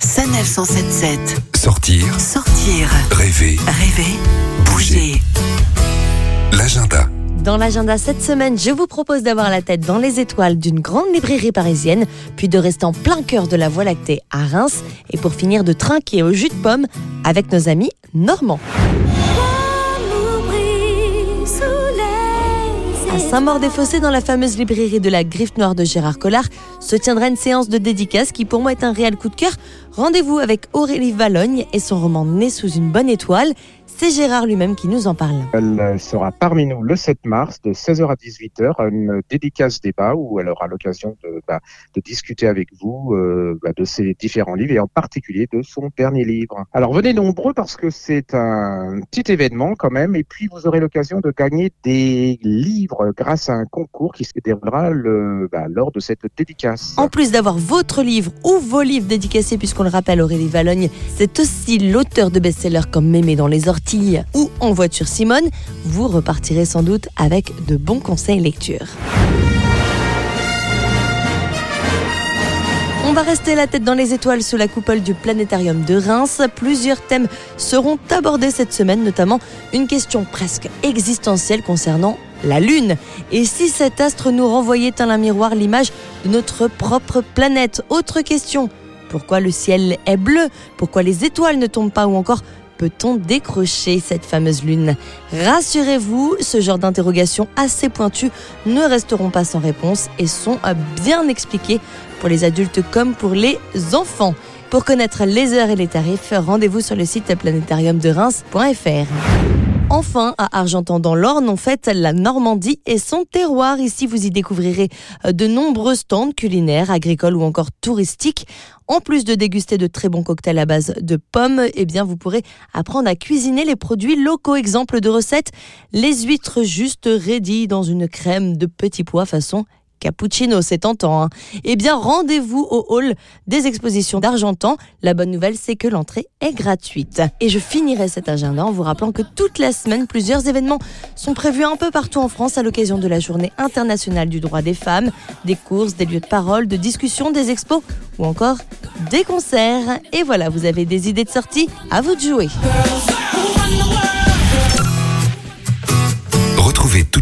Sanef 177. Sortir, Sortir, rêver, rêver, bouger. l'agenda. Dans l'agenda cette semaine, je vous propose d'avoir la tête dans les étoiles d'une grande librairie parisienne, puis de rester en plein cœur de la Voie lactée à Reims, et pour finir de trinquer au jus de pomme avec nos amis normands. À Saint-Maur-des-Fossés, dans la fameuse librairie de la Griffe Noire de Gérard Collard, se tiendra une séance de dédicace qui pour moi est un réel coup de cœur. Rendez-vous avec Aurélie Valogne et son roman Né sous une bonne étoile. C'est Gérard lui-même qui nous en parle. Elle sera parmi nous le 7 mars de 16h à 18h à une dédicace débat où elle aura l'occasion de, bah, de discuter avec vous euh, bah, de ses différents livres et en particulier de son dernier livre. Alors venez nombreux parce que c'est un petit événement quand même et puis vous aurez l'occasion de gagner des livres grâce à un concours qui se déroulera le, bah, lors de cette dédicace. En plus d'avoir votre livre ou vos livres dédicacés, puisqu'on le rappelle, Aurélie Valogne, c'est aussi l'auteur de best-sellers comme Mémé dans les ou En voiture Simone. Vous repartirez sans doute avec de bons conseils lecture. On va rester la tête dans les étoiles sous la coupole du planétarium de Reims. Plusieurs thèmes seront abordés cette semaine, notamment une question presque existentielle concernant la Lune. Et si cet astre nous renvoyait à un miroir l'image de notre propre planète? Autre question. Pourquoi le ciel est bleu? Pourquoi les étoiles ne tombent pas? Ou encore, peut-on décrocher cette fameuse lune? Rassurez-vous, ce genre d'interrogations assez pointues ne resteront pas sans réponse et sont bien expliquées pour les adultes comme pour les enfants. Pour connaître les heures et les tarifs, rendez-vous sur le site planétariumdereims.fr. Enfin, à Argentan dans l'Orne, on fête la Normandie et son terroir. Ici, vous y découvrirez euh, de nombreux stands culinaires, agricoles ou encore touristiques. En plus de déguster de très bons cocktails à base de pommes, eh bien, vous pourrez apprendre à cuisiner les produits locaux. Exemple de recette, les huîtres juste ready dans une crème de petits pois façon cappuccino, c'est tentant. Hein. Eh bien, rendez-vous au hall des expositions d'Argentan. La bonne nouvelle, c'est que l'entrée est gratuite. Et je finirai cet agenda en vous rappelant que toute la semaine, plusieurs événements sont prévus un peu partout en France à l'occasion de la journée internationale du droit des femmes, des courses, des lieux de parole, de discussion, des expos ou encore des concerts. Et voilà, vous avez des idées de sortie, à vous de jouer.